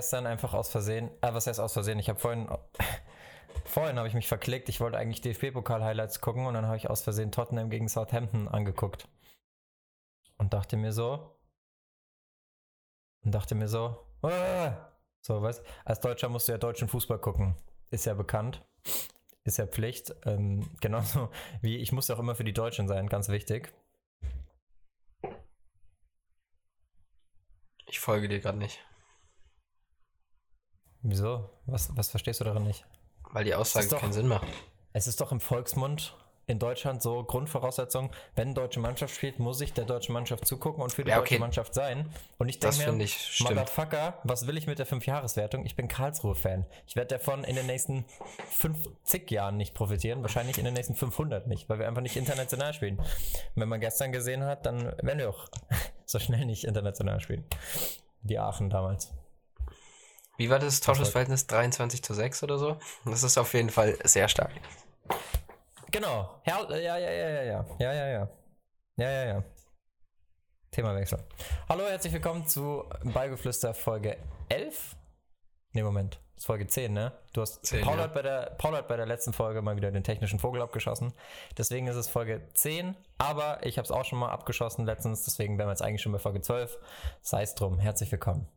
gestern einfach aus Versehen, äh, was heißt aus Versehen? Ich habe vorhin, vorhin habe ich mich verklickt. Ich wollte eigentlich DFB-Pokal-Highlights gucken und dann habe ich aus Versehen Tottenham gegen Southampton angeguckt. Und dachte mir so, und dachte mir so, ah! so, weißt als Deutscher musst du ja deutschen Fußball gucken. Ist ja bekannt. Ist ja Pflicht. Ähm, genauso wie ich muss ja auch immer für die Deutschen sein, ganz wichtig. Ich folge dir gerade nicht. Wieso? Was, was verstehst du daran nicht? Weil die Aussage doch- keinen Sinn macht. Es ist doch im Volksmund in Deutschland so Grundvoraussetzung, wenn deutsche Mannschaft spielt, muss ich der deutschen Mannschaft zugucken und für die Ja, deutsche okay. Mannschaft sein. Und ich Das denke mir, ich. Motherfucker, was will ich mit der Fünfjahreswertung? Ich bin Karlsruhe-Fan. Ich werde davon in den nächsten 50 Jahren nicht profitieren, wahrscheinlich in den nächsten 500 nicht, weil wir einfach nicht international spielen. Und wenn man gestern gesehen hat, dann werden wir auch so schnell nicht international spielen. Die Aachen damals. Wie war das Torschussverhältnis? 23 zu 6 oder so? Das ist auf jeden Fall sehr stark. Genau. Ja, ja, ja, ja, ja. Ja, ja, ja. Ja, ja, ja. Themawechsel. Hallo, herzlich willkommen zu Beigeflüster Folge 11. Ne, Moment. Das ist Folge 10, ne? Du hast 10, Paul, ja. hat bei der, Paul hat bei der letzten Folge mal wieder den technischen Vogel abgeschossen. Deswegen ist es Folge 10, aber ich habe es auch schon mal abgeschossen letztens, deswegen wären wir jetzt eigentlich schon bei Folge 12. Sei es drum, herzlich willkommen.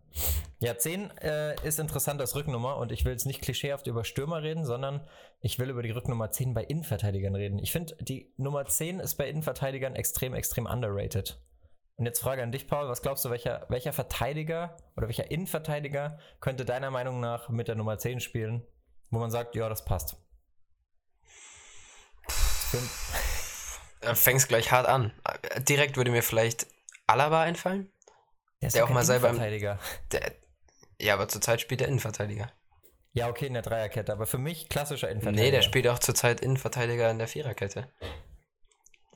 Ja, 10 äh, ist interessant als Rücknummer und ich will jetzt nicht klischeehaft über Stürmer reden, sondern ich will über die Rücknummer 10 bei Innenverteidigern reden. Ich finde, die Nummer 10 ist bei Innenverteidigern extrem, extrem underrated. Und jetzt Frage an dich, Paul, was glaubst du, welcher, welcher Verteidiger oder welcher Innenverteidiger könnte deiner Meinung nach mit der Nummer 10 spielen, wo man sagt, ja, das passt? Äh, Fängst gleich hart an. Direkt würde mir vielleicht Alaba einfallen. Der ist Der auch mal selber Innenverteidiger. Der, ja, aber zurzeit spielt er Innenverteidiger. Ja, okay, in der Dreierkette, aber für mich klassischer Innenverteidiger. Nee, der spielt auch zurzeit Innenverteidiger in der Viererkette.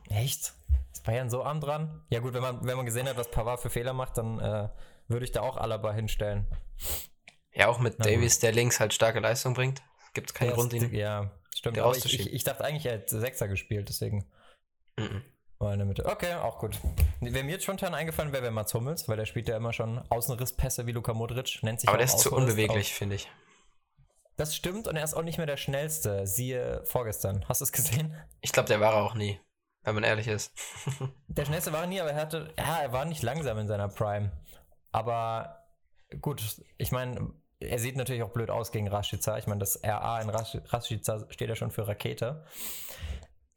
Echt? Ist Bayern so arm dran? Ja gut, wenn man, wenn man gesehen hat, was Pavard für Fehler macht, dann äh, würde ich da auch Alaba hinstellen. Ja, auch mit Na Davies, der links halt starke Leistung bringt. Gibt es keinen Der Grund, ihn. Ja, stimmt. der Aber ich, ich, ich dachte eigentlich, er hätte Sechser gespielt, deswegen Mhm. Er in der Mitte. Okay, auch gut. Wer mir jetzt spontan eingefallen wäre, wäre Mats Hummels, weil der spielt ja immer schon Außenrisspässe wie Luka Modric, nennt sich Aber der ist zu unbeweglich, finde ich. Das stimmt und er ist auch nicht mehr der schnellste. Siehe vorgestern. Hast du es gesehen? Ich glaube, der war er auch nie, wenn man ehrlich ist. Der schnellste war er nie, aber er hatte, ja, er war nicht langsam in seiner Prime. Aber gut, ich meine, er sieht natürlich auch blöd aus gegen Rashica. Ich meine, das RA in Rasch- Rashica steht ja schon für Rakete.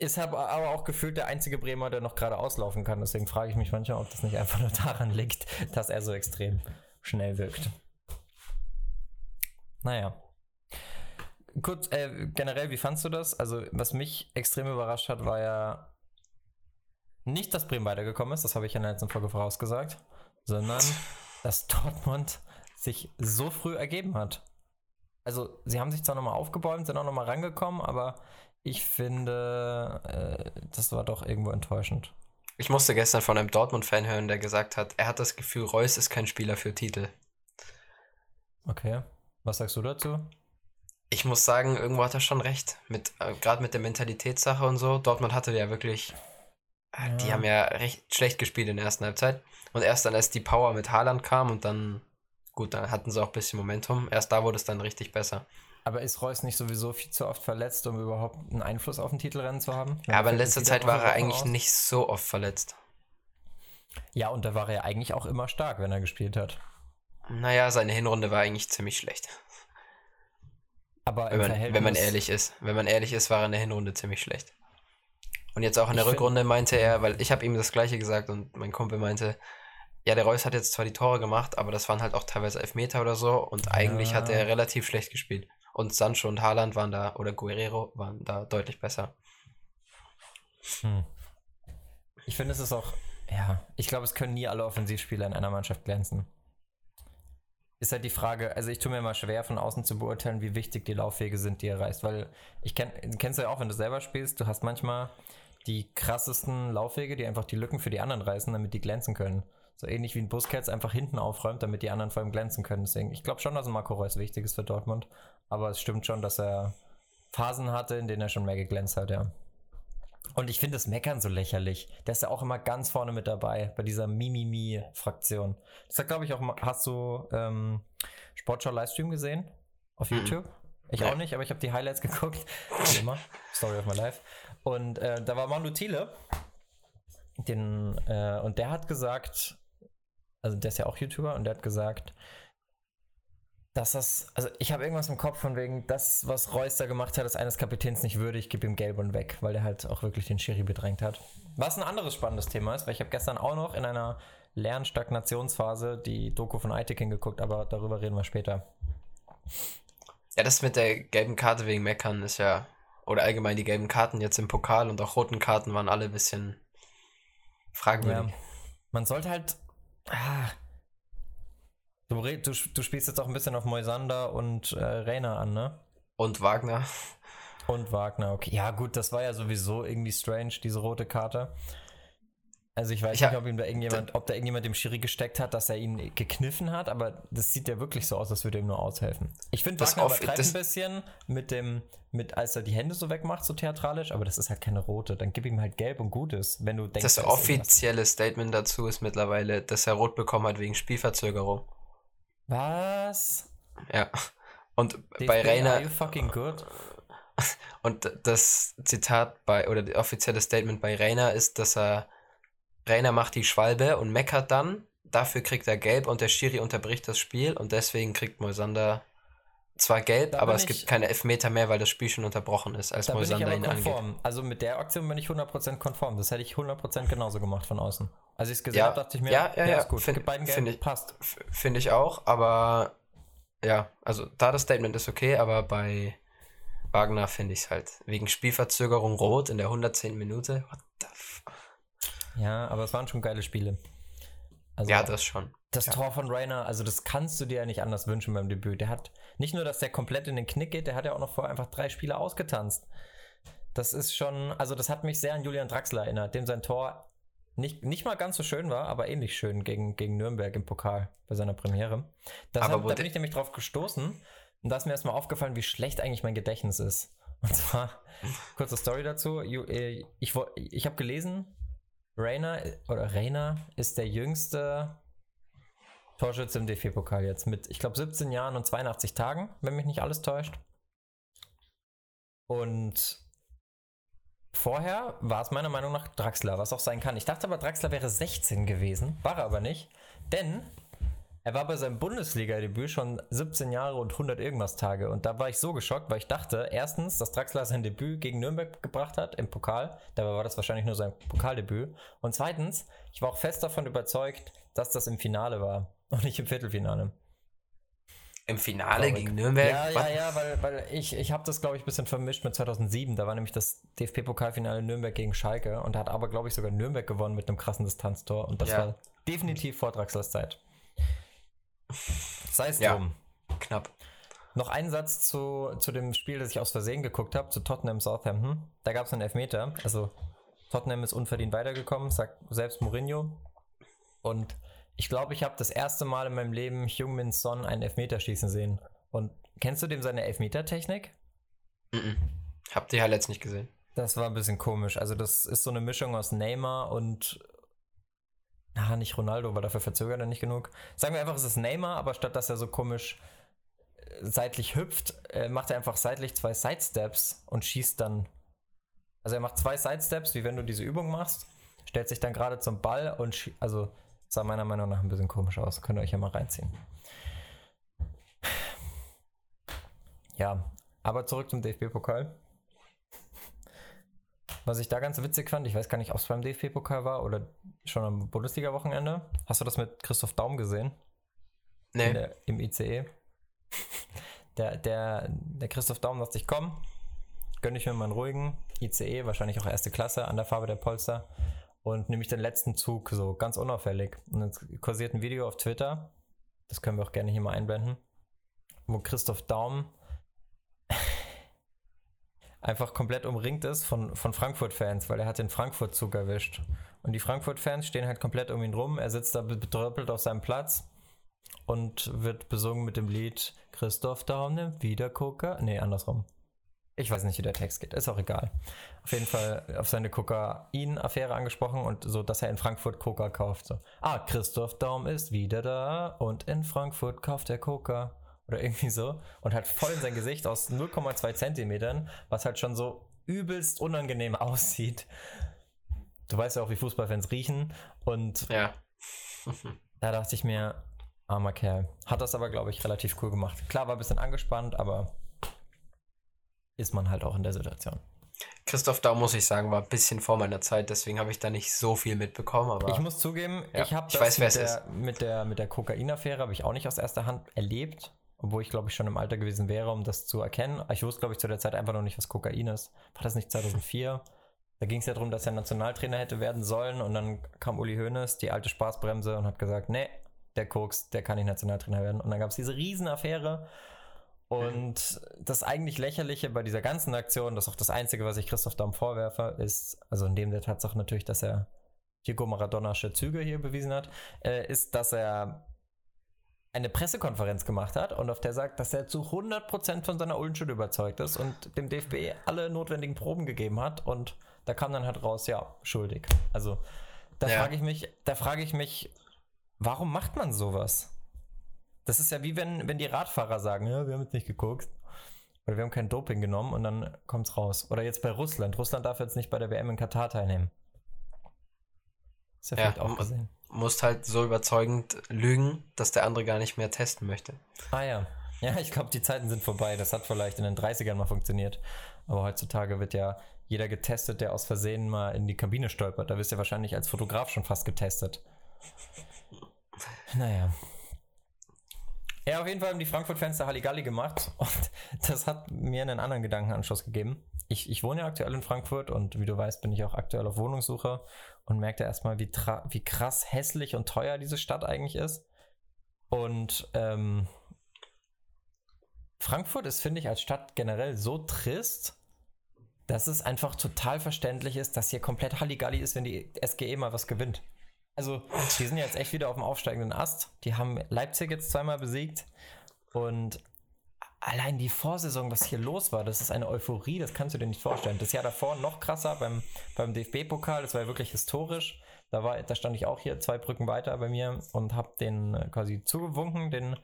Ist aber aber auch gefühlt der einzige Bremer, der noch gerade auslaufen kann. Deswegen frage ich mich manchmal, ob das nicht einfach nur daran liegt, dass er so extrem schnell wirkt. Naja. Kurz, äh, generell, wie fandst du das? Also, was mich extrem überrascht hat, war ja nicht, dass Bremen weitergekommen ist, das habe ich in der letzten Folge vorausgesagt, sondern dass Dortmund sich so früh ergeben hat. Also, sie haben sich zwar nochmal aufgebäumt, sind auch nochmal rangekommen, aber ich finde, äh, das war doch irgendwo enttäuschend. Ich musste gestern von einem Dortmund-Fan hören, der gesagt hat, er hat das Gefühl, Reus ist kein Spieler für Titel. Okay. Was sagst du dazu? Ich muss sagen, irgendwo hat er schon recht. Mit, äh, Gerade mit der Mentalitätssache und so. Dortmund hatte ja wirklich. äh, Die Ja. haben ja recht schlecht gespielt in der ersten Halbzeit. Und erst dann, als die Power mit Haaland kam und dann. Gut, dann hatten sie auch ein bisschen Momentum. Erst da wurde es dann richtig besser. Aber ist Reus nicht sowieso viel zu oft verletzt, um überhaupt einen Einfluss auf den Titelrennen zu haben? Ja, aber in letzter Zeit war er eigentlich aus? nicht so oft verletzt. Ja, und da war er eigentlich auch immer stark, wenn er gespielt hat. Naja, seine Hinrunde war eigentlich ziemlich schlecht. Aber Wenn man, wenn man ehrlich ist. Wenn man ehrlich ist, war er in der Hinrunde ziemlich schlecht. Und jetzt auch in der Ich Rückrunde meinte er, weil ich habe ihm das gleiche gesagt und mein Kumpel meinte, ja, der Reus hat jetzt zwar die Tore gemacht, aber das waren halt auch teilweise Elfmeter oder so und eigentlich hat Ja. er relativ schlecht gespielt. Und Sancho und Haaland waren da, oder Guerrero waren da deutlich besser. Hm. Ich finde, es ist auch, ja, ich glaube, es können nie alle Offensivspieler in einer Mannschaft glänzen. Ist halt die Frage, also ich tue mir immer schwer, von außen zu beurteilen, wie wichtig die Laufwege sind, die er reißt. Weil ich kenn, kennst du ja auch, wenn du selber spielst, du hast manchmal die krassesten Laufwege, die einfach die Lücken für die anderen reißen, damit die glänzen können. So ähnlich wie ein Busquets einfach hinten aufräumt, damit die anderen vor ihm glänzen können. Deswegen, ich glaube schon, dass ein Marco Reus wichtig ist für Dortmund. Aber es stimmt schon, dass er Phasen hatte, in denen er schon mehr geglänzt hat, ja. Und ich finde das Meckern so lächerlich. Der ist ja auch immer ganz vorne mit dabei, bei dieser Mimimi-Fraktion. Das hat, glaube ich, auch, hast du ähm, Sportschau-Livestream gesehen auf Mhm. YouTube. Ich Ja. auch nicht, aber ich habe die Highlights geguckt. Wie immer. Story of my life. Und äh, da war Manu Thiele. Den, äh, und der hat gesagt, also der ist ja auch YouTuber und der hat gesagt, dass das, also ich habe irgendwas im Kopf von wegen, das, was Reus da gemacht hat, ist eines Kapitäns nicht würdig, gib ihm gelb und weg, weil der halt auch wirklich den Schiri bedrängt hat. Was ein anderes spannendes Thema ist, weil ich habe gestern auch noch in einer Lernstagnationsphase die Doku von Aitekin geguckt, aber darüber reden wir später. Ja, das mit der gelben Karte wegen Meckern ist ja, oder allgemein die gelben Karten jetzt im Pokal und auch roten Karten waren alle ein bisschen fragwürdig. Ja. Man sollte halt. Ah, du, du, du spielst jetzt auch ein bisschen auf Moisander und äh, Rainer an, ne? Und Wagner, Und Wagner, okay. Ja, gut, das war ja sowieso irgendwie strange, diese rote Karte. Also ich weiß Ich nicht, ob ihm da irgendjemand, ob da irgendjemand dem Schiri gesteckt hat, dass er ihn gekniffen hat, aber das sieht ja wirklich so aus, als würde ihm nur aushelfen. Ich finde, Das Wagner off- übertreibt ein bisschen mit dem, mit als er die Hände so wegmacht, so theatralisch, aber das ist halt keine rote. Dann gib ihm halt gelb und gut ist, wenn du denkst, das offizielle Statement dazu ist mittlerweile, dass er rot bekommen hat wegen Spielverzögerung. Was? Ja. Und DFB, bei Are Rainer, you fucking good? und das Zitat bei, oder das offizielle Statement bei Rainer ist, dass er, Rainer macht die Schwalbe und meckert dann, dafür kriegt er gelb und der Schiri unterbricht das Spiel und deswegen kriegt Moisander zwar gelb, Da aber es gibt keine Elfmeter mehr, weil das Spiel schon unterbrochen ist, als Moisander ihn angeht. konform. Also mit der Aktion bin ich 100% konform. Das hätte ich 100% genauso gemacht von außen. Als ich es gesehen Ja, habe, dachte ich mir, ja, ja, ja, ist gut. find- beiden gelb, ich- passt. Finde ich auch, aber ja, also da das Statement ist okay, aber bei Wagner finde ich es halt wegen Spielverzögerung rot in der 110. Minute. What the f Ja, aber es waren schon geile Spiele. Also ja, das schon. das ja. Tor von Rainer, also das kannst du dir ja nicht anders wünschen beim Debüt. Der hat nicht nur, dass der komplett in den Knick geht, der hat ja auch noch vorher einfach drei Spiele ausgetanzt. Das ist schon, also das hat mich sehr an Julian Draxler erinnert, dem sein Tor nicht, nicht mal ganz so schön war, aber ähnlich schön gegen, gegen Nürnberg im Pokal bei seiner Premiere. Das Aber hat, da bin ich nämlich drauf gestoßen und da ist mir erstmal aufgefallen, wie schlecht eigentlich mein Gedächtnis ist. Und zwar, kurze Story dazu. Äh, Ich, ich habe gelesen, Rainer oder Rainer ist der jüngste Torschütze im DFB-Pokal jetzt mit, ich glaube, 17 Jahren und 82 Tagen, wenn mich nicht alles täuscht. Und vorher war es meiner Meinung nach Draxler, was auch sein kann. Ich dachte aber, Draxler wäre 16 gewesen, war er aber nicht, denn er war bei seinem Bundesliga-Debüt schon 17 Jahre und 100 irgendwas Tage. Und da war ich so geschockt, weil ich dachte, erstens, dass Draxler sein Debüt gegen Nürnberg gebracht hat im Pokal. Dabei war das wahrscheinlich nur sein Pokaldebüt. Und zweitens, ich war auch fest davon überzeugt, dass das im Finale war und nicht im Viertelfinale. Im Finale Traurig. gegen Nürnberg? Ja, ja, ja, weil, weil ich, ich habe das, glaube ich, ein bisschen vermischt mit 2007. Da war nämlich das DFB-Pokalfinale Nürnberg gegen Schalke und da hat aber, glaube ich, sogar Nürnberg gewonnen mit einem krassen Distanztor. Und das Ja. war definitiv vor Draxlers Zeit. Sei es Ja. drum. Knapp. Noch ein Satz zu, zu dem Spiel, das ich aus Versehen geguckt habe, zu Tottenham Southampton. Da gab es einen Elfmeter. Also Tottenham ist unverdient weitergekommen, sagt selbst Mourinho. Und ich glaube, ich habe das erste Mal in meinem Leben Jungmin Son einen Elfmeter schießen sehen. Und kennst du dem seine Elfmeter-Technik? Mhm. Hab die Highlights nicht gesehen. Das war ein bisschen komisch. Also das ist so eine Mischung aus Neymar und na, nicht Ronaldo, weil dafür verzögert er nicht genug. Sagen wir einfach, es ist Neymar, aber statt dass er so komisch äh, seitlich hüpft, äh, macht er einfach seitlich zwei Sidesteps und schießt dann. Also er macht zwei Sidesteps, wie wenn du diese Übung machst, stellt sich dann gerade zum Ball und schie- also sah meiner Meinung nach ein bisschen komisch aus. Könnt ihr euch ja mal reinziehen. Ja, aber zurück zum DFB-Pokal. Was ich da ganz witzig fand, ich weiß gar nicht, ob es beim DFB-Pokal war oder schon am Bundesliga-Wochenende. Hast du das mit Christoph Daum gesehen? Nee. der, Im ICE. Der, der, der Christoph Daum dachte ich, komm, gönne ich mir mal einen ruhigen ICE, wahrscheinlich auch erste Klasse, an der Farbe der Polster. Und nehme ich den letzten Zug so ganz unauffällig. Und dann kursiert ein Video auf Twitter, das können wir auch gerne hier mal einblenden, wo Christoph Daum einfach komplett umringt ist von, von Frankfurt-Fans, weil er hat den Frankfurt-Zug erwischt. Und die Frankfurt-Fans stehen halt komplett um ihn rum. Er sitzt da betröppelt auf seinem Platz und wird besungen mit dem Lied Christoph Daum nimmt wieder Coca. Nee, andersrum. Ich weiß nicht, wie der Text geht. Ist auch egal. Auf jeden Fall auf seine Kokain-Affäre angesprochen und so, dass er in Frankfurt Coca kauft. So. Ah, Christoph Daum ist wieder da und in Frankfurt kauft er Coca. Oder irgendwie so und halt voll in sein Gesicht aus 0,2 Zentimetern, was halt schon so übelst unangenehm aussieht. Du weißt ja auch, wie Fußballfans riechen und Ja. da dachte ich mir, armer Kerl. Hat das aber, glaube ich, relativ cool gemacht. Klar, war ein bisschen angespannt, aber ist man halt auch in der Situation. Christoph Daum, muss ich sagen, war ein bisschen vor meiner Zeit, deswegen habe ich da nicht so viel mitbekommen, aber Ich muss zugeben, Ja, ich habe das weiß, mit, der, mit der mit der Kokainaffäre habe ich auch nicht aus erster Hand erlebt, obwohl ich glaube ich schon im Alter gewesen wäre, um das zu erkennen. Ich wusste glaube ich zu der Zeit einfach noch nicht, was Kokain ist. War das nicht 2004? Da ging es ja darum, dass er Nationaltrainer hätte werden sollen und dann kam Uli Hoeneß, die alte Spaßbremse und hat gesagt, nee, der Koks, der kann nicht Nationaltrainer werden. Und dann gab es diese Riesenaffäre und das eigentlich Lächerliche bei dieser ganzen Aktion, das ist auch das Einzige, was ich Christoph Daum vorwerfe, ist, also neben der Tatsache natürlich, dass er Diego Maradonasche Züge hier bewiesen hat, äh, ist, dass er eine Pressekonferenz gemacht hat und auf der sagt, dass er zu 100% von seiner Unschuld überzeugt ist und dem DFB alle notwendigen Proben gegeben hat und da kam dann halt raus, ja, schuldig. Also da Ja. frage ich mich, da frage ich mich, warum macht man sowas? Das ist ja wie wenn, wenn die Radfahrer sagen, ja, wir haben jetzt nicht geguckt. Oder wir haben kein Doping genommen und dann kommt's raus. Oder jetzt bei Russland. Russland darf jetzt nicht bei der WM in Katar teilnehmen. Ist ja, Ja, vielleicht auch gesehen. Musst halt so überzeugend lügen, dass der andere gar nicht mehr testen möchte. Ah ja. Ja, ich glaube, die Zeiten sind vorbei. Das hat vielleicht in den 30ern mal funktioniert. Aber heutzutage wird ja jeder getestet, der aus Versehen mal in die Kabine stolpert. Da wirst du ja wahrscheinlich als Fotograf schon fast getestet. Naja. Ja, auf jeden Fall haben die Frankfurt-Fans da Halligalli gemacht und das hat mir einen anderen Gedankenanschluss gegeben. Ich, ich wohne ja aktuell in Frankfurt und wie du weißt, bin ich auch aktuell auf Wohnungssuche und merkte erstmal, wie, wie krass hässlich und teuer diese Stadt eigentlich ist. Und ähm, Frankfurt ist, finde ich, als Stadt generell so trist, dass es einfach total verständlich ist, dass hier komplett Halligalli ist, wenn die SGE mal was gewinnt. Also, die sind jetzt echt wieder auf dem aufsteigenden Ast. Die haben Leipzig jetzt zweimal besiegt. Und allein die Vorsaison, was hier los war, das ist eine Euphorie, das kannst du dir nicht vorstellen. Das Jahr davor noch krasser beim, beim DFB-Pokal, das war ja wirklich historisch. Da, war, da stand ich auch hier zwei Brücken weiter bei mir und habe den äh, quasi zugewunken, den,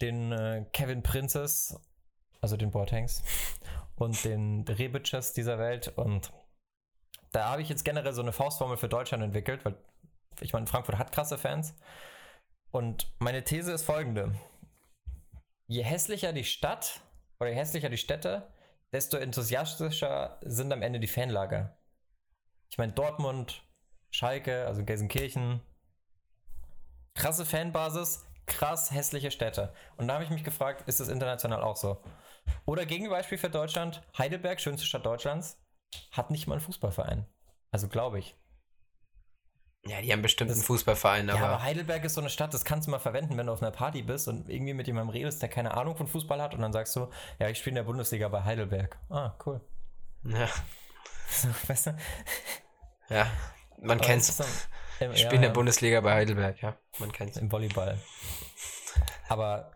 den äh, Kevin Princes, also den Boatengs und den Rebitches dieser Welt. Und da habe ich jetzt generell so eine Faustformel für Deutschland entwickelt, weil ich meine, Frankfurt hat krasse Fans. Und meine These ist folgende. Je hässlicher die Stadt oder je hässlicher die Städte, desto enthusiastischer sind am Ende die Fanlager. Ich meine, Dortmund, Schalke, also Gelsenkirchen, krasse Fanbasis, krass hässliche Städte. Und da habe ich mich gefragt, ist das international auch so? Oder Gegenbeispiel für Deutschland, Heidelberg, schönste Stadt Deutschlands, hat nicht mal einen Fußballverein. Also glaube ich. Ja, die haben bestimmt Das- einen Fußballverein, aber, Ja, aber Heidelberg ist so eine Stadt, das kannst du mal verwenden, wenn du auf einer Party bist und irgendwie mit jemandem redest, der keine Ahnung von Fußball hat und dann sagst du, ja, ich spiele in der Bundesliga bei Heidelberg. Ah, cool. ja, So, weißt du? ja, man Aber kennt's. im- Ich ja, spiele in der ja, Bundesliga bei Heidelberg, ja, man kennt's. Im Volleyball. Aber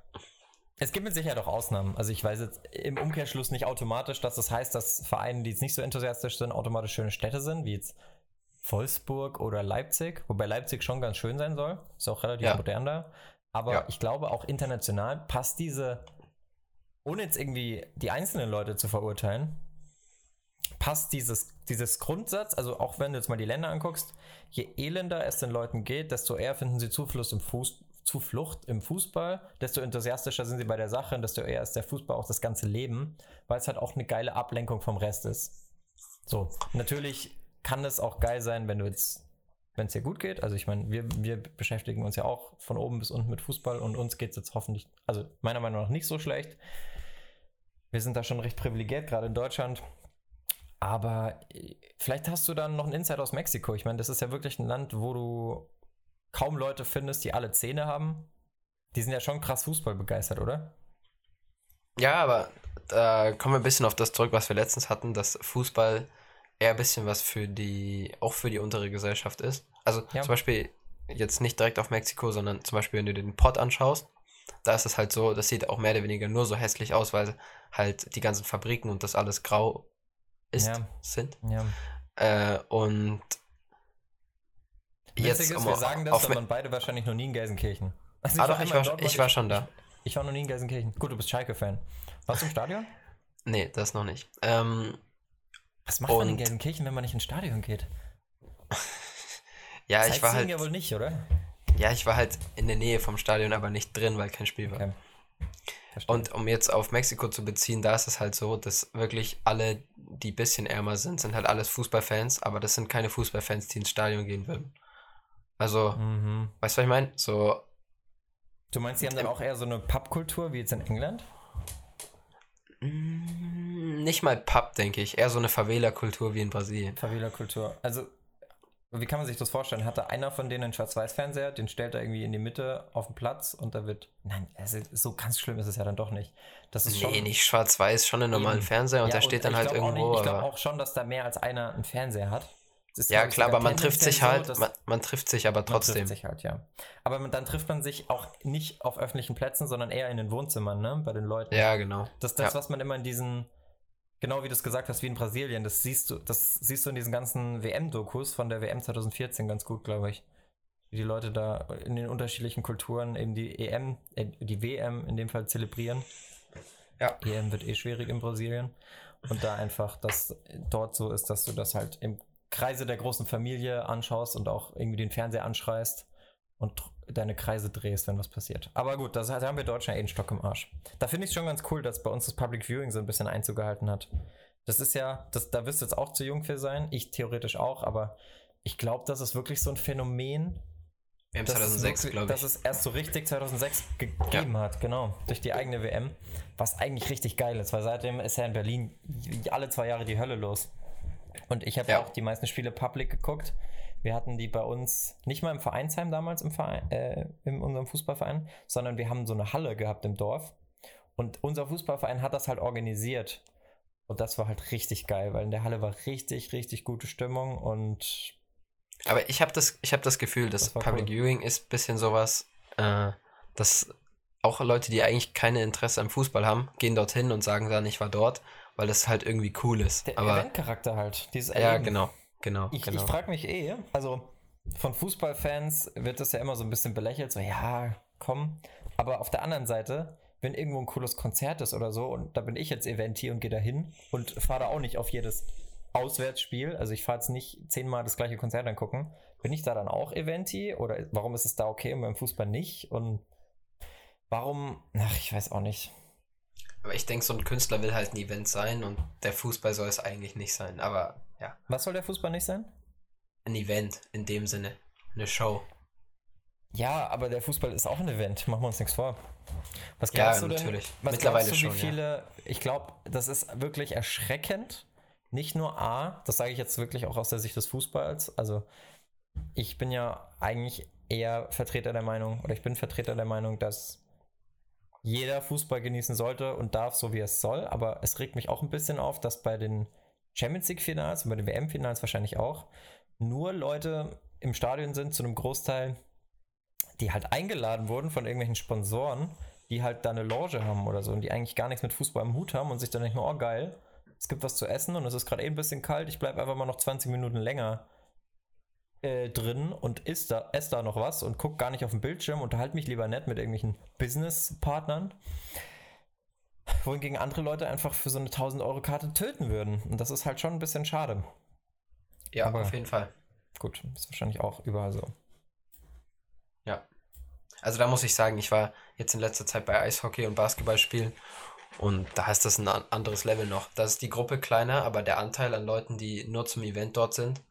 es gibt mit Sicherheit auch Ausnahmen. Also ich weiß jetzt im Umkehrschluss nicht automatisch, dass das heißt, dass Vereine, die jetzt nicht so enthusiastisch sind, automatisch schöne Städte sind, wie jetzt Wolfsburg oder Leipzig, wobei Leipzig schon ganz schön sein soll. Ist auch relativ Ja. modern da. Aber Ja. ich glaube, auch international passt diese, ohne jetzt irgendwie die einzelnen Leute zu verurteilen, passt dieses, dieses Grundsatz, also auch wenn du jetzt mal die Länder anguckst, je elender es den Leuten geht, desto eher finden sie Zuflucht im, Fuß, Zuflucht im Fußball, desto enthusiastischer sind sie bei der Sache und desto eher ist der Fußball auch das ganze Leben, weil es halt auch eine geile Ablenkung vom Rest ist. So, natürlich kann es auch geil sein, wenn du jetzt, wenn es dir gut geht. Also ich meine, wir, wir beschäftigen uns ja auch von oben bis unten mit Fußball und uns geht es jetzt hoffentlich, also meiner Meinung nach nicht so schlecht. Wir sind da schon recht privilegiert, gerade in Deutschland. Aber äh, vielleicht hast du dann noch einen Insight aus Mexiko. Ich meine, das ist ja wirklich ein Land, wo du kaum Leute findest, die alle Zähne haben. Die sind ja schon krass Fußball begeistert, oder? Ja, aber da kommen wir ein bisschen auf das zurück, was wir letztens hatten, dass Fußball eher ein bisschen was für die, auch für die untere Gesellschaft ist. Also Ja. zum Beispiel jetzt nicht direkt auf Mexiko, sondern zum Beispiel, wenn du den Pott anschaust, da ist es halt so, das sieht auch mehr oder weniger nur so hässlich aus, weil halt die ganzen Fabriken und das alles grau ist, Ja. sind. Ja. Äh, und Witzig ist, um wir sagen das, aber beide wahrscheinlich noch nie in Gelsenkirchen. Also Ah, doch, einmal ich war, Dortmund, ich war schon da. Ich war noch nie in Gelsenkirchen. Gut, du bist Schalke-Fan. Warst du im Stadion? Nee, das noch nicht. Ähm, Was macht man in Und- Gelsenkirchen, wenn man nicht ins Stadion geht? ja, ich war halt, ja wohl nicht, oder? ja, ich war halt in der Nähe vom Stadion, aber nicht drin, weil kein Spiel war. Okay. Und um jetzt auf Mexiko zu beziehen, da ist es halt so, dass wirklich alle, die ein bisschen ärmer sind, sind halt alles Fußballfans, aber das sind keine Fußballfans, die ins Stadion gehen würden. Also, Mhm. weißt du, was ich meine? So, Du meinst, die haben dann auch eher so eine Pubkultur wie jetzt in England? Mm, nicht mal Pub, denke ich, eher so eine Favela-Kultur wie in Brasilien. Favela-Kultur. Also, wie kann man sich das vorstellen? Hat da einer von denen einen Schwarz-Weiß-Fernseher, den stellt er irgendwie in die Mitte auf den Platz und da wird. Nein, also so ganz schlimm ist es ja dann doch nicht. Das ist schon. Nee, nicht schwarz-weiß, schon einen normalen. Fernseher und Ja, der steht dann ich halt irgendwo. Nicht, ich glaube auch schon, dass da mehr als einer einen Fernseher hat. Ist, ja, klar, aber man trifft sich halt, so, man, man trifft sich aber Man trotzdem. trifft sich halt, ja. Aber man, dann trifft man sich auch nicht auf öffentlichen Plätzen, sondern eher in den Wohnzimmern, ne? Bei den Leuten. Ja, genau. Das das, ja. was man immer in diesen, genau wie du es gesagt hast, wie in Brasilien, das siehst du, das siehst du in diesen ganzen WM-Dokus von der WM 2014 ganz gut, glaube ich. Wie die Leute da in den unterschiedlichen Kulturen eben die EM, äh, die WM in dem Fall zelebrieren. Ja. EM wird eh schwierig in Brasilien. Und da einfach, dass dort so ist, dass du das halt im Kreise der großen Familie anschaust und auch irgendwie den Fernseher anschreist und deine Kreise drehst, wenn was passiert. Aber gut, das da haben wir Deutschen ja eh einen Stock im Arsch. Da finde ich es schon ganz cool, dass bei uns das Public Viewing so ein bisschen Einzug gehalten hat. Das ist ja, das, da wirst du jetzt auch zu jung für sein, ich theoretisch auch, aber ich glaube, das ist wirklich so ein Phänomen, dass es 2006, wirklich- glaube Dass ich. es erst so richtig 2006 gegeben hat, genau. Durch die eigene WM. Was eigentlich richtig geil ist, weil seitdem ist ja in Berlin alle zwei Jahre die Hölle los. Und ich habe Ja. auch die meisten Spiele public geguckt. Wir hatten die bei uns nicht mal im Vereinsheim damals im Verein, äh, in unserem Fußballverein, sondern wir haben so eine Halle gehabt im Dorf. Und unser Fußballverein hat das halt organisiert. Und das war halt richtig geil, weil in der Halle war richtig, richtig gute Stimmung und Aber ich habe das, ich hab das Gefühl, dass Das Public cool. Viewing ist ein bisschen sowas, äh, dass auch Leute, die eigentlich keine Interesse am Fußball haben, gehen dorthin und sagen dann, ich war dort, weil das halt irgendwie cool ist. der Aber Eventcharakter halt. Dieses ja, Erleben. genau, genau, Ich, genau. ich frage mich eh, also von Fußballfans wird das ja immer so ein bisschen belächelt, so ja, komm. Aber auf der anderen Seite, wenn irgendwo ein cooles Konzert ist oder so, und da bin ich jetzt Eventi und gehe da hin und fahre da auch nicht auf jedes Auswärtsspiel, also ich fahre jetzt nicht zehnmal das gleiche Konzert angucken, bin ich da dann auch Eventi oder warum ist es da okay und beim Fußball nicht? Und warum, ach, ich weiß auch nicht. Aber ich denke, so ein Künstler will halt ein Event sein und der Fußball soll es eigentlich nicht sein. Aber ja, Was soll der Fußball nicht sein? ein Event in dem Sinne. Eine Show. Ja, aber der Fußball ist auch ein Event, machen wir uns nichts vor. Was Ja, glaubst du denn? natürlich. Was Mittlerweile glaubst du, wie schon, ja. viele, ich glaube, das ist wirklich erschreckend. Nicht nur A, das sage ich jetzt wirklich auch aus der Sicht des Fußballs. Also, ich bin ja eigentlich eher Vertreter der Meinung, oder ich bin Vertreter der Meinung, dass jeder Fußball genießen sollte und darf, so wie es soll. Aber es regt mich auch ein bisschen auf, dass bei den Champions League-Finals und bei den WM-Finals wahrscheinlich auch nur Leute im Stadion sind, zu einem Großteil, die halt eingeladen wurden von irgendwelchen Sponsoren, die halt da eine Loge haben oder so und die eigentlich gar nichts mit Fußball im Hut haben und sich dann denken, oh geil, es gibt was zu essen und es ist gerade eh ein bisschen kalt, ich bleibe einfach mal noch 20 Minuten länger äh, drin und isst da, ess da noch was und guck gar nicht auf den Bildschirm, unterhalte mich lieber nett mit irgendwelchen Business-Partnern. Wohingegen andere Leute einfach für so eine 1000 Euro Karte töten würden. Und das ist halt schon ein bisschen schade. Ja, Aber- auf jeden Fall. Gut, ist wahrscheinlich auch überall so. Ja. Also da muss ich sagen, ich war jetzt in letzter Zeit bei Eishockey und Basketballspielen und da ist das ein an- anderes Level noch. Da ist die Gruppe kleiner, aber der Anteil an Leuten, die nur zum Event dort sind,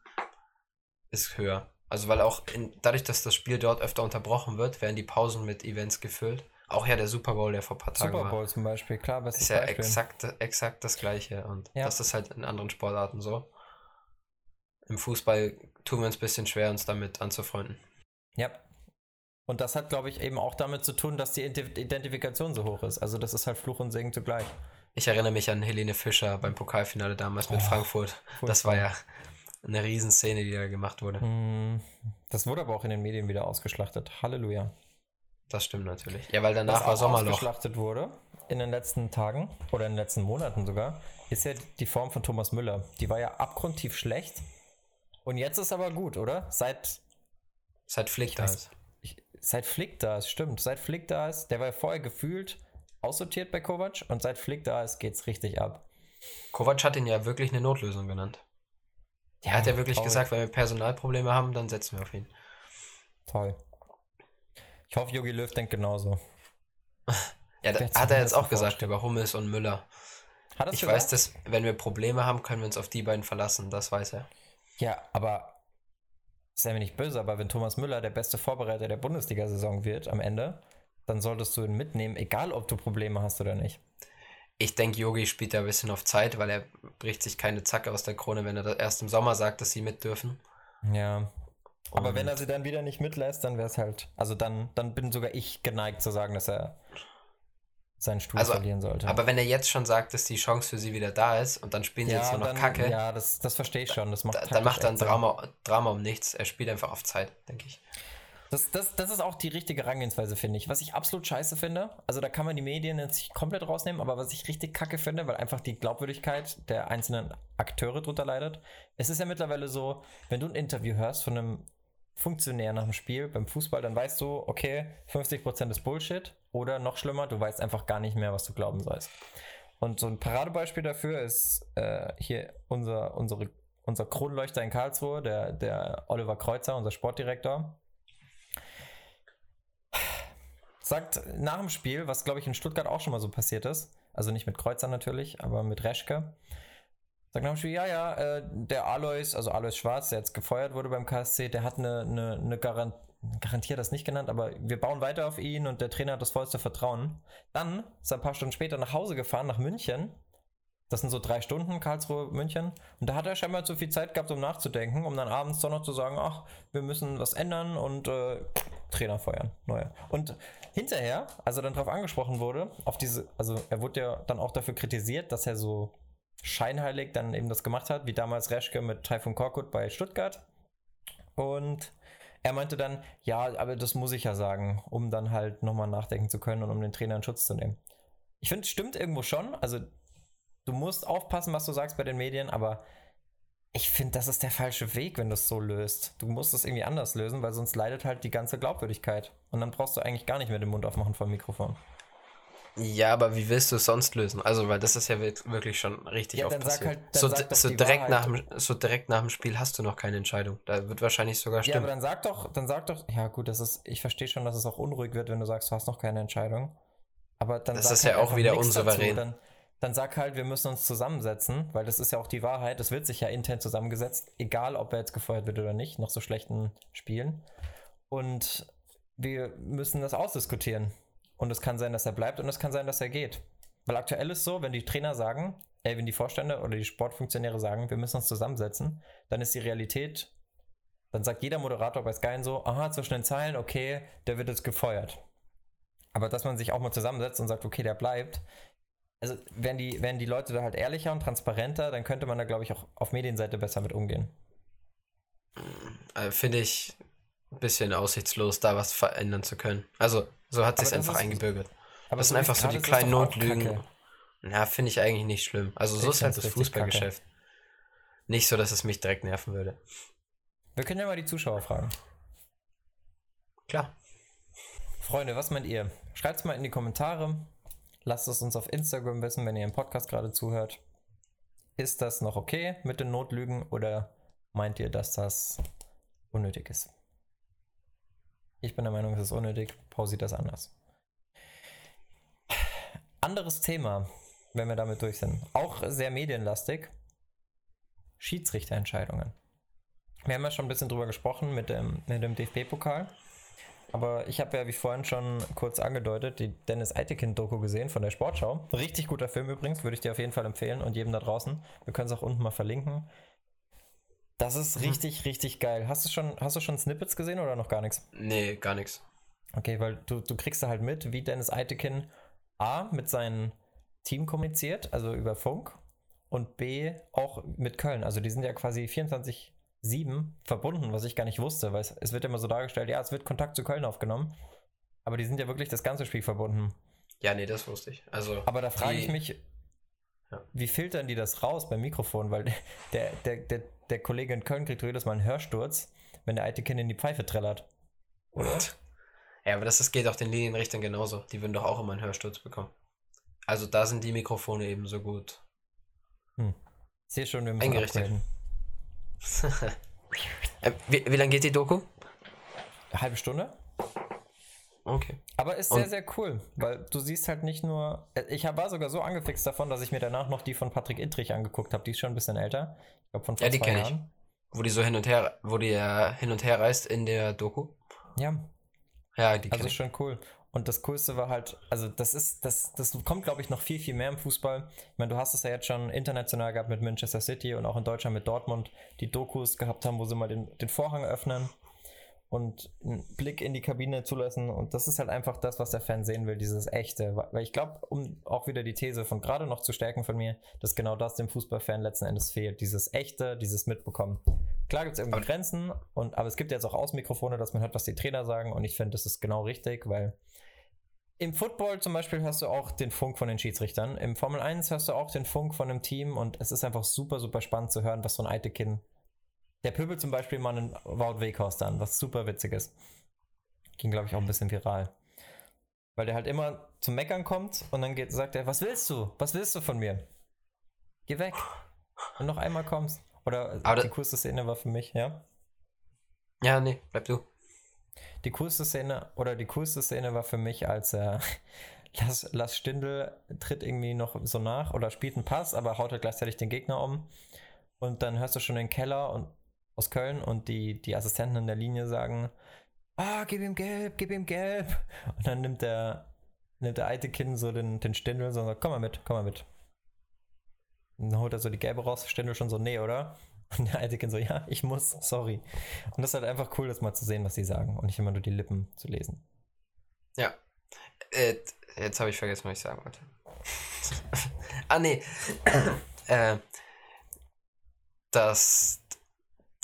ist höher. Also weil auch in, dadurch, dass das Spiel dort öfter unterbrochen wird, werden die Pausen mit Events gefüllt. Auch ja der Super Bowl, der vor ein paar Tagen Super war. Bowl zum Beispiel, klar, bestes Ist ja Beispiel. exakt, exakt das gleiche und Ja. das ist halt in anderen Sportarten so. Im Fußball tun wir uns ein bisschen schwer, uns damit anzufreunden. Ja. Und das hat, glaube ich, eben auch damit zu tun, dass die Ident- Identifikation so hoch ist. Also das ist halt Fluch und Segen zugleich. Ich erinnere mich an Helene Fischer beim Pokalfinale damals mit Oh, Frankfurt. Das war ja eine Riesenszene, die da gemacht wurde. Mm, Das wurde aber auch in den Medien wieder ausgeschlachtet. Halleluja. Das stimmt natürlich. Ja, weil danach Was war Sommerloch. ausgeschlachtet wurde in den letzten Tagen oder in den letzten Monaten sogar, ist ja die Form von Thomas Müller. Die war ja abgrundtief schlecht. Und jetzt ist aber gut, oder? Seit Seit Flick da ist. seit Flick da ist, stimmt, seit Flick da ist, der war ja vorher gefühlt aussortiert bei Kovac und seit Flick da ist, geht's richtig ab. Kovac hat ihn ja wirklich eine Notlösung genannt. Er hat ja wirklich traurig. gesagt, wenn wir Personalprobleme haben, dann setzen wir auf ihn. Toll. Ich hoffe, Jogi Löw denkt genauso. Ja, da, hat er jetzt auch gesagt über Hummels und Müller. Hat Ich gesagt? weiß, dass wenn wir Probleme haben, können wir uns auf die beiden verlassen. Das weiß er. Ja, aber sei mir nicht böse, aber wenn Thomas Müller der beste Vorbereiter der Bundesliga-Saison wird am Ende, dann solltest du ihn mitnehmen, egal ob du Probleme hast oder nicht. Ich denke, Yogi spielt da ein bisschen auf Zeit, weil er bricht sich keine Zacke aus der Krone, wenn er das erst im Sommer sagt, dass sie mit dürfen. Ja. Aber Und- wenn er sie dann wieder nicht mitlässt, dann wäre es halt, also dann, dann bin sogar ich geneigt zu sagen, dass er seinen Stuhl Also, verlieren sollte. Aber wenn er jetzt schon sagt, dass die Chance für sie wieder da ist und dann spielen sie jetzt nur noch dann, Kacke, Ja, das, das verstehe ich schon. Das macht da, dann macht er ein. Drama, Drama um nichts. Er spielt einfach auf Zeit, denke ich. Das, das, das ist auch die richtige Herangehensweise, finde ich. Was ich absolut scheiße finde, also da kann man die Medien jetzt nicht komplett rausnehmen, aber was ich richtig kacke finde, weil einfach die Glaubwürdigkeit der einzelnen Akteure drunter leidet. Es ist ja mittlerweile so, wenn du ein Interview hörst von einem Funktionär nach dem Spiel beim Fußball, dann weißt du, okay, 50% ist Bullshit oder noch schlimmer, du weißt einfach gar nicht mehr, was du glauben sollst. Und so ein Paradebeispiel dafür ist äh, hier unser, unsere, unser Kronleuchter in Karlsruhe, der, der Oliver Kreuzer, unser Sportdirektor. Sagt nach dem Spiel, was glaube ich in Stuttgart auch schon mal so passiert ist, also nicht mit Kreuzer natürlich, aber mit Reschke. Sagt nach dem Spiel, ja, ja, äh, der Alois, also Alois Schwarz, der jetzt gefeuert wurde beim KSC, der hat eine, eine, eine Garant garantiert das nicht genannt, aber wir bauen weiter auf ihn und der Trainer hat das vollste Vertrauen. Dann ist er ein paar Stunden später nach Hause gefahren, nach München. Das sind so drei Stunden, Karlsruhe, München. Und da hat er scheinbar zu viel Zeit gehabt, um nachzudenken, um dann abends doch noch zu sagen, ach, wir müssen was ändern und äh, Trainer feuern, neuer. Und hinterher, als er dann darauf angesprochen wurde, auf diese, also er wurde ja dann auch dafür kritisiert, dass er so scheinheilig dann eben das gemacht hat, wie damals Reschke mit Taifun Korkut bei Stuttgart. Und er meinte dann, ja, aber das muss ich ja sagen, um dann halt nochmal nachdenken zu können und um den Trainer in Schutz zu nehmen. Ich finde, es stimmt irgendwo schon. Also, du musst aufpassen, was du sagst bei den Medien, aber ich finde, das ist der falsche Weg, wenn du es so löst. Du musst es irgendwie anders lösen, weil sonst leidet halt die ganze Glaubwürdigkeit. Und dann brauchst du eigentlich gar nicht mehr den Mund aufmachen vom Mikrofon. Ja, aber wie willst du es sonst lösen? Also, weil das ist ja wir- wirklich schon richtig Ja, oft passiert. halt- so, so, direkt Wahrheit. nach dem, so direkt nach dem Spiel hast du noch keine Entscheidung. Da wird wahrscheinlich sogar Ja, aber stimmen. dann sag doch, dann sag doch, ja gut, das ist, ich verstehe schon, dass es auch unruhig wird, wenn du sagst, du hast noch keine Entscheidung. Aber dann Das ist halt ja auch wieder unsouverän. Dann, dann sag halt, wir müssen uns zusammensetzen, weil das ist ja auch die Wahrheit. Es wird sich ja intern zusammengesetzt, egal ob er jetzt gefeuert wird oder nicht, nach so schlechten Spielen. Und wir müssen das ausdiskutieren. Und es kann sein, dass er bleibt und es kann sein, dass er geht. Weil aktuell ist so, wenn die Trainer sagen, äh, wenn die Vorstände oder die Sportfunktionäre sagen, wir müssen uns zusammensetzen, dann ist die Realität, dann sagt jeder Moderator bei Sky so, aha, zwischen den Zeilen, okay, der wird jetzt gefeuert. Aber dass man sich auch mal zusammensetzt und sagt, okay, der bleibt, also wären die, wären die Leute da halt ehrlicher und transparenter, dann könnte man da, glaube ich, auch auf Medienseite besser mit umgehen. Äh, Finde ich ein bisschen aussichtslos, da was verändern zu können. Also, so hat sich einfach ist- eingebürgert. Aber Das sind wie einfach so die kleinen Notlügen. Na, finde ich eigentlich nicht schlimm. Also, so Ich ist halt das richtig kacke. Fußballgeschäft. Nicht so, dass es mich direkt nerven würde. Wir können ja mal die Zuschauer fragen. Klar. Freunde, was meint ihr? Schreibt es mal in die Kommentare. Lasst es uns auf Instagram wissen, wenn ihr im Podcast gerade zuhört. Ist das noch okay mit den Notlügen oder meint ihr, dass das unnötig ist? Ich bin der Meinung, es ist unnötig. Paul sieht das anders. Anderes Thema, wenn wir damit durch sind. Auch sehr medienlastig. Schiedsrichterentscheidungen. Wir haben ja schon ein bisschen drüber gesprochen mit dem, mit dem DFB-Pokal. Aber ich habe ja, wie vorhin schon kurz angedeutet, die Dennis Eitekin-Doku gesehen von der Sportschau. Richtig guter Film übrigens, würde ich dir auf jeden Fall empfehlen und jedem da draußen. Wir können es auch unten mal verlinken. Das ist Mhm. richtig, richtig geil. Hast du schon, hast du schon Snippets gesehen oder noch gar nichts? Nee, gar nichts. Okay, weil du, du kriegst da halt mit, wie Dennis Eitekin A mit seinem Team kommuniziert, also über Funk, und B auch mit Köln. Also die sind ja quasi 24-7 verbunden, was ich gar nicht wusste, weil es, es wird immer so dargestellt, ja, es wird Kontakt zu Köln aufgenommen. Aber die sind ja wirklich das ganze Spiel verbunden. Ja, nee, das wusste ich. Also, Aber da frage ich mich, Ja. wie filtern die das raus beim Mikrofon? Weil der, der, der, der Kollege in Köln kriegt jedes Mal einen Hörsturz, wenn der Eitekin in die Pfeife trällert. Oder? Ja, aber das, das geht auch den Linienrichtern genauso. Die würden doch auch immer einen Hörsturz bekommen. Also da sind die Mikrofone eben so gut. Hm. Ich sehe schon, wir müssen Eingerichtet. upgraden. äh, wie, wie lange geht die Doku? Eine halbe Stunde? Okay. Aber ist sehr, sehr cool, weil du siehst halt nicht nur. äh, Ich war sogar so angefixt davon, dass ich mir danach noch die von Patrick Ittrich angeguckt habe. Die ist schon ein bisschen älter. Ich glaube von vor Ja, die zwei kenn ich. Wo die so hin und her, wo die ja hin und her reist in der Doku. Ja, Ja, die also schon cool. Und das Coolste war halt, also das ist, das, das kommt, glaube ich, noch viel, viel mehr im Fußball. Ich meine, du hast es ja jetzt schon international gehabt mit Manchester City und auch in Deutschland mit Dortmund, die Dokus gehabt haben, wo sie mal den, den Vorhang öffnen und einen Blick in die Kabine zulassen. Und das ist halt einfach das, was der Fan sehen will, dieses Echte. Weil ich glaube, um auch wieder die These von gerade noch zu stärken von mir, dass genau das dem Fußballfan letzten Endes fehlt. Dieses Echte, dieses Mitbekommen. Klar gibt es irgendwie Aber- Grenzen, und, aber es gibt jetzt auch Außenmikrofone, dass man hört, was die Trainer sagen. Und ich finde, das ist genau richtig, weil im Football zum Beispiel hörst du auch den Funk von den Schiedsrichtern. Im Formel 1 hörst du auch den Funk von einem Team und es ist einfach super, super spannend zu hören, was so ein Eitekin. Der pöbelt zum Beispiel mal einen Wout Weghorst an, was super witzig ist. Ging, glaube ich, auch ein bisschen viral. Weil der halt immer zum Meckern kommt und dann geht, sagt er, was willst du? Was willst du von mir? Geh weg. Und noch einmal kommst. Oder Aber die coolste Szene war für mich, ja? Ja, nee, bleib du. Die coolste Szene oder die coolste Szene war für mich, als er Lass, Lass Stindl tritt irgendwie noch so nach oder spielt einen Pass, aber haut halt gleichzeitig den Gegner um. Und dann hörst du schon den Keller und aus Köln und die, die Assistenten in der Linie sagen: Ah, gib ihm gelb, gib ihm gelb. Und dann nimmt der, nimmt der Eitekin so den, den Stindl so und sagt: Komm mal mit, komm mal mit. Und dann holt er so die gelbe raus, Stindl schon so: Nee, oder? Und der Eitekin so: Ja, ich muss, sorry. Und das ist halt einfach cool, das mal zu sehen, was sie sagen und nicht immer nur die Lippen zu lesen. Ja. Äh, jetzt habe ich vergessen, was ich sagen wollte. ah, nee. äh, dass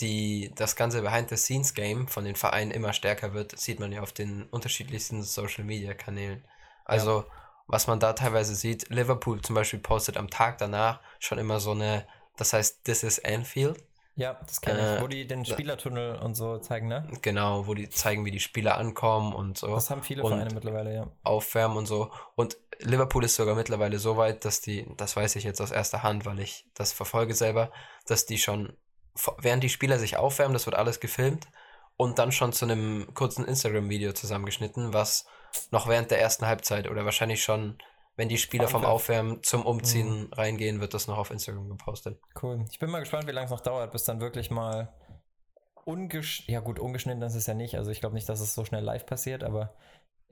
die, das ganze Behind-the-Scenes-Game von den Vereinen immer stärker wird, sieht man ja auf den unterschiedlichsten Social-Media-Kanälen. Also, was man da teilweise sieht, Liverpool zum Beispiel postet am Tag danach schon immer so eine, das heißt, This is Anfield. Ja, das kenne ich. Äh, Wo die den da- Spielertunnel und so zeigen, ne? Genau, wo die zeigen, wie die Spieler ankommen und so. Das haben viele Und- Vereine mittlerweile, ja. aufwärmen und so. Und Liverpool ist sogar mittlerweile so weit, dass die, das weiß ich jetzt aus erster Hand, weil ich das verfolge selber, dass die schon, während die Spieler sich aufwärmen, das wird alles gefilmt und dann schon zu einem kurzen Instagram-Video zusammengeschnitten, was noch während der ersten Halbzeit oder wahrscheinlich schon, wenn die Spieler vom. Aufwärmen zum Umziehen reingehen, wird das noch auf Instagram gepostet. Cool. Ich bin mal gespannt, wie lange es noch dauert, bis dann wirklich mal ungesch... Ja gut, ungeschnitten ist es ja nicht. Also ich glaube nicht, dass es so schnell live passiert, aber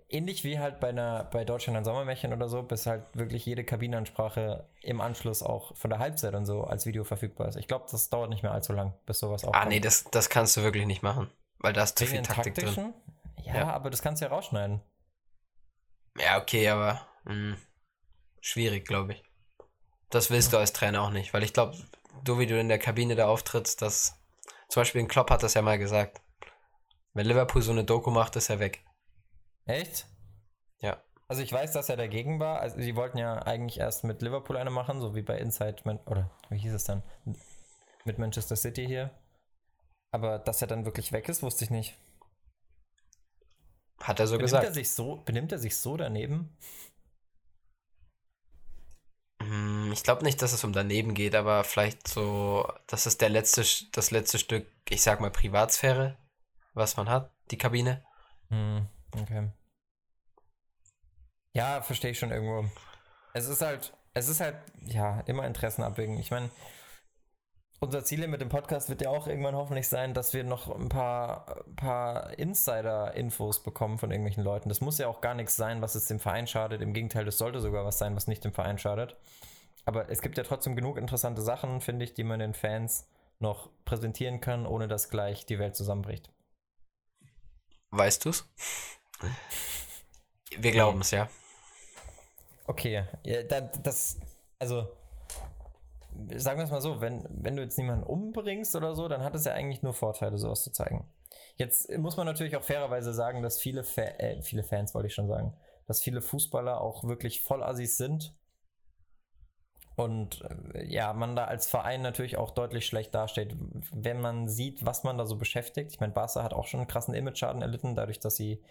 ähnlich wie halt bei einer bei Deutschland ein Sommermärchen oder so, bis halt wirklich jede Kabinenansprache im Anschluss auch von der Halbzeit und so als Video verfügbar ist. Ich glaube, das dauert nicht mehr allzu lang, bis sowas auch Ah, nee, das, das kannst du wirklich nicht machen, weil da ist zu viel Taktik drin. Ja, Ja. aber das kannst du ja rausschneiden. Ja, okay, aber mh, schwierig, glaube ich. Das willst du als Trainer auch nicht, weil ich glaube, du wie du in der Kabine da auftrittst, das zum Beispiel ein Klopp hat das ja mal gesagt. Wenn Liverpool so eine Doku macht, ist er weg. Echt? Ja. Also ich weiß, dass er dagegen war. Also sie wollten ja eigentlich erst mit Liverpool eine machen, so wie bei Inside Man oder wie hieß es dann? Mit Manchester City hier. Aber dass er dann wirklich weg ist, wusste ich nicht. Hat er so Benimmt er gesagt. sich so, benimmt er sich so daneben? Hm, Ich glaube nicht, dass es um daneben geht, aber vielleicht so, das ist der letzte, das letzte Stück, ich sag mal Privatsphäre, was man hat, die Kabine. Hm, okay. Ja, verstehe ich schon irgendwo. Es ist halt, es ist halt, ja, immer Interessen abwägen. Ich meine, unser Ziel hier mit dem Podcast wird ja auch irgendwann hoffentlich sein, dass wir noch ein paar, paar Insider-Infos bekommen von irgendwelchen Leuten. Das muss ja auch gar nichts sein, was jetzt dem Verein schadet. Im Gegenteil, das sollte sogar was sein, was nicht dem Verein schadet. Aber es gibt ja trotzdem genug interessante Sachen, finde ich, die man den Fans noch präsentieren kann, ohne dass gleich die Welt zusammenbricht. Weißt du's? Wir glauben es, ja. Okay, ja, das, also, sagen wir es mal so, wenn, wenn du jetzt niemanden umbringst oder so, dann hat es ja eigentlich nur Vorteile, sowas zu zeigen. Jetzt muss man natürlich auch fairerweise sagen, dass viele, Fa äh, viele Fans, wollte ich schon sagen, dass viele Fußballer auch wirklich Vollassis sind. Und äh, ja, man da als Verein natürlich auch deutlich schlecht dasteht, wenn man sieht, was man da so beschäftigt. Ich meine, Barca hat auch schon einen krassen Image-Schaden erlitten, dadurch, dass sie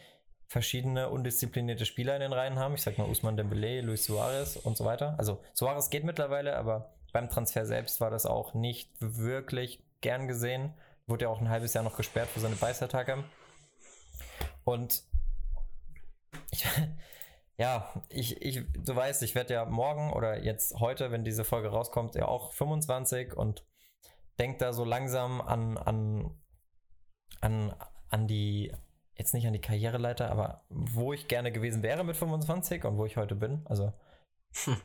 verschiedene undisziplinierte Spieler in den Reihen haben. Ich sag mal Usman Dembele, Luis Suarez und so weiter. Also Suarez geht mittlerweile, aber beim Transfer selbst war das auch nicht wirklich gern gesehen. Wurde ja auch ein halbes Jahr noch gesperrt für seine Beißattacke. Und ich, ja, ich, ich, du weißt, ich werde ja morgen oder jetzt heute, wenn diese Folge rauskommt, ja auch 25 und denke da so langsam an, an, an, an die jetzt nicht an die Karriereleiter, aber wo ich gerne gewesen wäre mit 25 und wo ich heute bin. Also hm.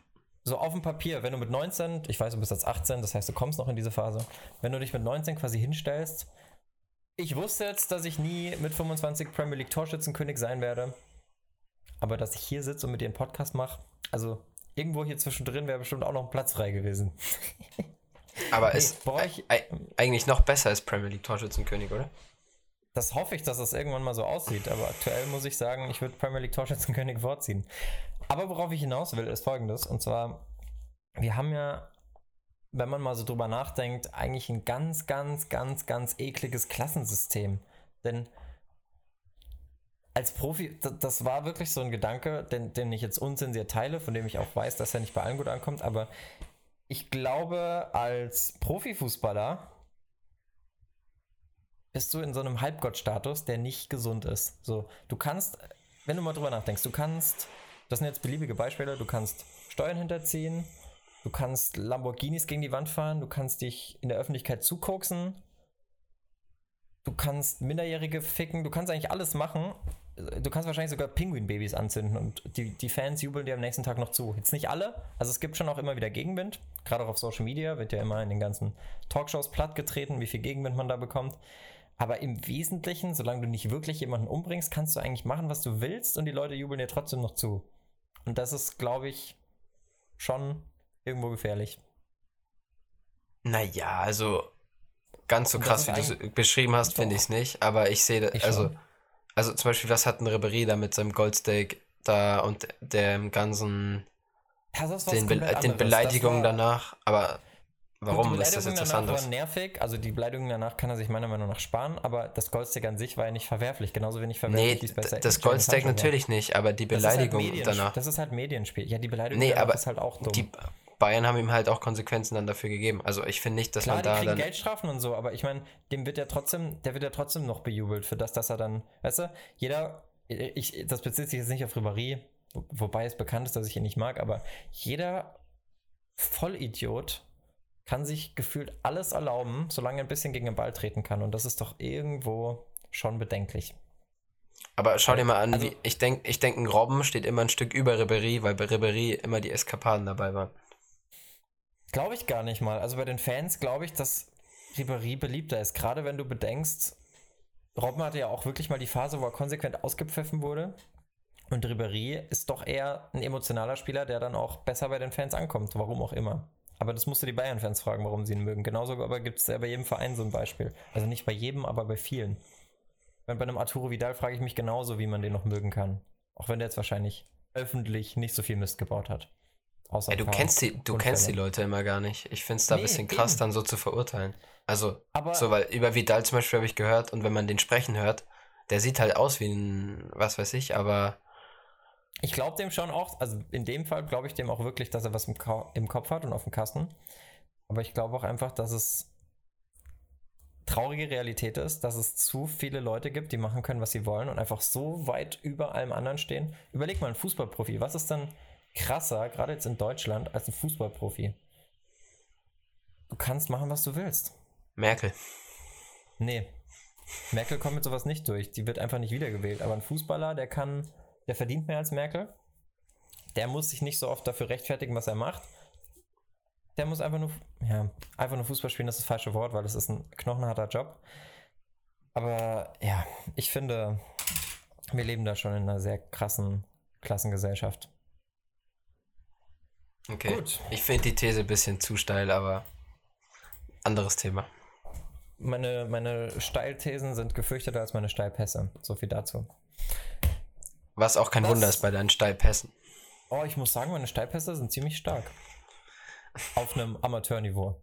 So auf dem Papier, wenn du mit 19, ich weiß, du bist jetzt 18, das heißt, du kommst noch in diese Phase, wenn du dich mit 19 quasi hinstellst, ich wusste jetzt, dass ich nie mit 25 Premier League Torschützenkönig sein werde, aber dass ich hier sitze und mit dir einen Podcast mache, also irgendwo hier zwischendrin wäre bestimmt auch noch ein Platz frei gewesen. Aber nee, ist ich, eigentlich noch besser als Premier League Torschützenkönig, oder? das hoffe ich, dass das irgendwann mal so aussieht. Aber aktuell muss ich sagen, ich würde Premier League Torschützenkönig vorziehen. Aber worauf ich hinaus will, ist folgendes. Und zwar, wir haben ja, wenn man mal so drüber nachdenkt, eigentlich ein ganz, ganz, ganz, ganz ekliges Klassensystem. Denn als Profi, das war wirklich so ein Gedanke, den, den ich jetzt unzensiert teile, von dem ich auch weiß, dass er nicht bei allen gut ankommt. Aber ich glaube, als Profifußballer bist du in so einem Halbgott-Status, der nicht gesund ist. So, du kannst, wenn du mal drüber nachdenkst, du kannst, das sind jetzt beliebige Beispiele, du kannst Steuern hinterziehen, du kannst Lamborghinis gegen die Wand fahren, du kannst dich in der Öffentlichkeit zukoksen, du kannst Minderjährige ficken, du kannst eigentlich alles machen. Du kannst wahrscheinlich sogar Pinguinbabys anzünden und die, die Fans jubeln dir am nächsten Tag noch zu. Jetzt nicht alle, also es gibt schon auch immer wieder Gegenwind. Gerade auch auf Social Media wird ja immer in den ganzen Talkshows plattgetreten, wie viel Gegenwind man da bekommt. Aber im Wesentlichen, solange du nicht wirklich jemanden umbringst, kannst du eigentlich machen, was du willst und die Leute jubeln dir trotzdem noch zu. Und das ist, glaube ich, schon irgendwo gefährlich. Naja, also ganz so krass, wie du es beschrieben hast, finde ich es nicht. Aber ich sehe, also, also zum Beispiel, was hat ein Ribery da mit seinem Goldsteak da und dem ganzen, den, Be den Beleidigungen danach? Aber Warum ist das jetzt was anderes? War nervig, also die Beleidigung danach kann er sich meiner Meinung nach sparen, aber das Goldsteak an sich war ja nicht verwerflich, genauso wenig verwerflich nee, bei das Goldsteak natürlich nicht, aber die Beleidigung das halt danach. Das ist halt Medienspiel. Ja, die Beleidigung nee, aber ist halt auch dumm. Die Bayern haben ihm halt auch Konsequenzen dann dafür gegeben. Also ich finde nicht, dass Klar, man da die kriegen dann Geldstrafen und so, aber ich meine, dem wird ja trotzdem, der wird ja trotzdem noch bejubelt für das, dass er dann, weißt du, jeder, ich, das bezieht sich jetzt nicht auf Ribéry, wobei es bekannt ist, dass ich ihn nicht mag, aber jeder Vollidiot kann sich gefühlt alles erlauben, solange er ein bisschen gegen den Ball treten kann. Und das ist doch irgendwo schon bedenklich. Aber schau dir mal an, also, wie, ich denke, ich denk, ein Robben steht immer ein Stück über Ribery, weil bei Ribery immer die Eskapaden dabei waren. Glaube ich gar nicht mal. Also bei den Fans glaube ich, dass Ribery beliebter ist. Gerade wenn du bedenkst, Robben hatte ja auch wirklich mal die Phase, wo er konsequent ausgepfiffen wurde. Und Ribery ist doch eher ein emotionaler Spieler, der dann auch besser bei den Fans ankommt, warum auch immer. Aber das musst du die Bayern-Fans fragen, warum sie ihn mögen. Genauso aber gibt es ja bei jedem Verein so ein Beispiel. Also nicht bei jedem, aber bei vielen. Bei einem Arturo Vidal frage ich mich genauso, wie man den noch mögen kann. Auch wenn der jetzt wahrscheinlich öffentlich nicht so viel Mist gebaut hat. Außer Ey, du kennst die, du kennst die Leute immer gar nicht. Ich finde es da nee, ein bisschen krass, eben. dann so zu verurteilen. Also, aber so, weil über Vidal zum Beispiel habe ich gehört und wenn man den sprechen hört, der sieht halt aus wie ein, was weiß ich, aber ich glaube dem schon auch, also in dem Fall glaube ich dem auch wirklich, dass er was im, im Kopf hat und auf dem Kasten. Aber ich glaube auch einfach, dass es traurige Realität ist, dass es zu viele Leute gibt, die machen können, was sie wollen und einfach so weit über allem anderen stehen. Überleg mal, ein Fußballprofi, was ist denn krasser, gerade jetzt in Deutschland, als ein Fußballprofi? Du kannst machen, was du willst. Merkel. Nee. Merkel kommt mit sowas nicht durch. Die wird einfach nicht wiedergewählt. Aber ein Fußballer, der kann der verdient mehr als Merkel. Der muss sich nicht so oft dafür rechtfertigen, was er macht. Der muss einfach nur, ja, einfach nur Fußball spielen, das ist das falsche Wort, weil es ist ein knochenharter Job. Aber ja, ich finde, wir leben da schon in einer sehr krassen Klassengesellschaft. Okay. Gut. Ich finde die These ein bisschen zu steil, aber anderes Thema. Meine, meine Steilthesen sind gefürchteter als meine Steilpässe. So viel dazu. Was auch kein das, Wunder ist bei deinen Steilpässen. Oh, ich muss sagen, meine Steilpässe sind ziemlich stark. Auf einem Amateurniveau.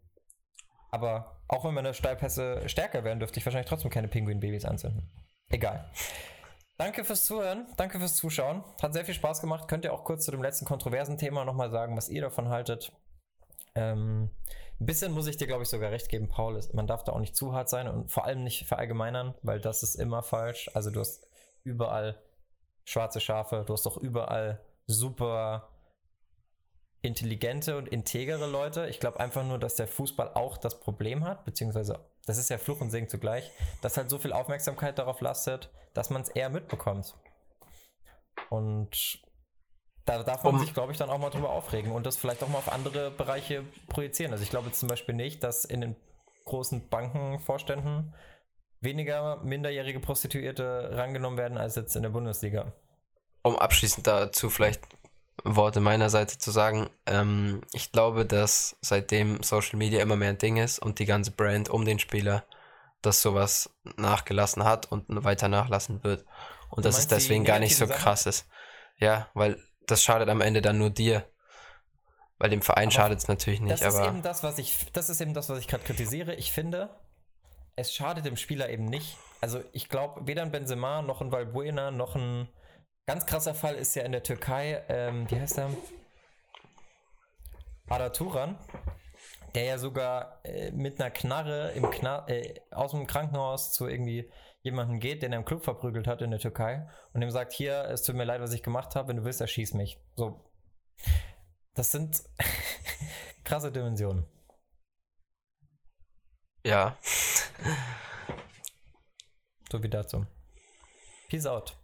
Aber auch wenn meine Steilpässe stärker wären, dürfte ich wahrscheinlich trotzdem keine Pinguin-Babys anzünden. Egal. Danke fürs Zuhören, danke fürs Zuschauen. Hat sehr viel Spaß gemacht. Könnt ihr auch kurz zu dem letzten kontroversen Thema nochmal sagen, was ihr davon haltet. Ähm, ein bisschen muss ich dir, glaube ich, sogar recht geben, Paul. Man darf da auch nicht zu hart sein und vor allem nicht verallgemeinern, weil das ist immer falsch. Also du hast überall schwarze Schafe, du hast doch überall super intelligente und integere Leute. Ich glaube einfach nur, dass der Fußball auch das Problem hat, beziehungsweise das ist ja Fluch und Segen zugleich, dass halt so viel Aufmerksamkeit darauf lastet, dass man es eher mitbekommt. Und da darf man um, sich, glaube ich, dann auch mal drüber aufregen und das vielleicht auch mal auf andere Bereiche projizieren. Also ich glaube zum Beispiel nicht, dass in den großen Bankenvorständen weniger minderjährige Prostituierte rangenommen werden als jetzt in der Bundesliga. Um abschließend dazu vielleicht Worte meiner Seite zu sagen, ähm, ich glaube, dass seitdem Social Media immer mehr ein Ding ist und die ganze Brand um den Spieler, dass sowas nachgelassen hat und weiter nachlassen wird. Und dass es deswegen gar nicht so krass ist. Ja, weil das schadet am Ende dann nur dir. Weil dem Verein schadet es natürlich nicht. Das aber ist eben das, was ich, das ist eben das, was ich gerade kritisiere. Ich finde, es schadet dem Spieler eben nicht. Also ich glaube, weder ein Benzema noch ein Valbuena noch ein ganz krasser Fall ist ja in der Türkei, ähm, wie heißt er? Ada Turan, der ja sogar äh, mit einer Knarre im Knar äh, aus dem Krankenhaus zu irgendwie jemanden geht, den er im Club verprügelt hat in der Türkei und ihm sagt, hier, es tut mir leid, was ich gemacht habe, wenn du willst, erschieß mich. So. Das sind krasse Dimensionen. Ja. so wie dazu. Peace out.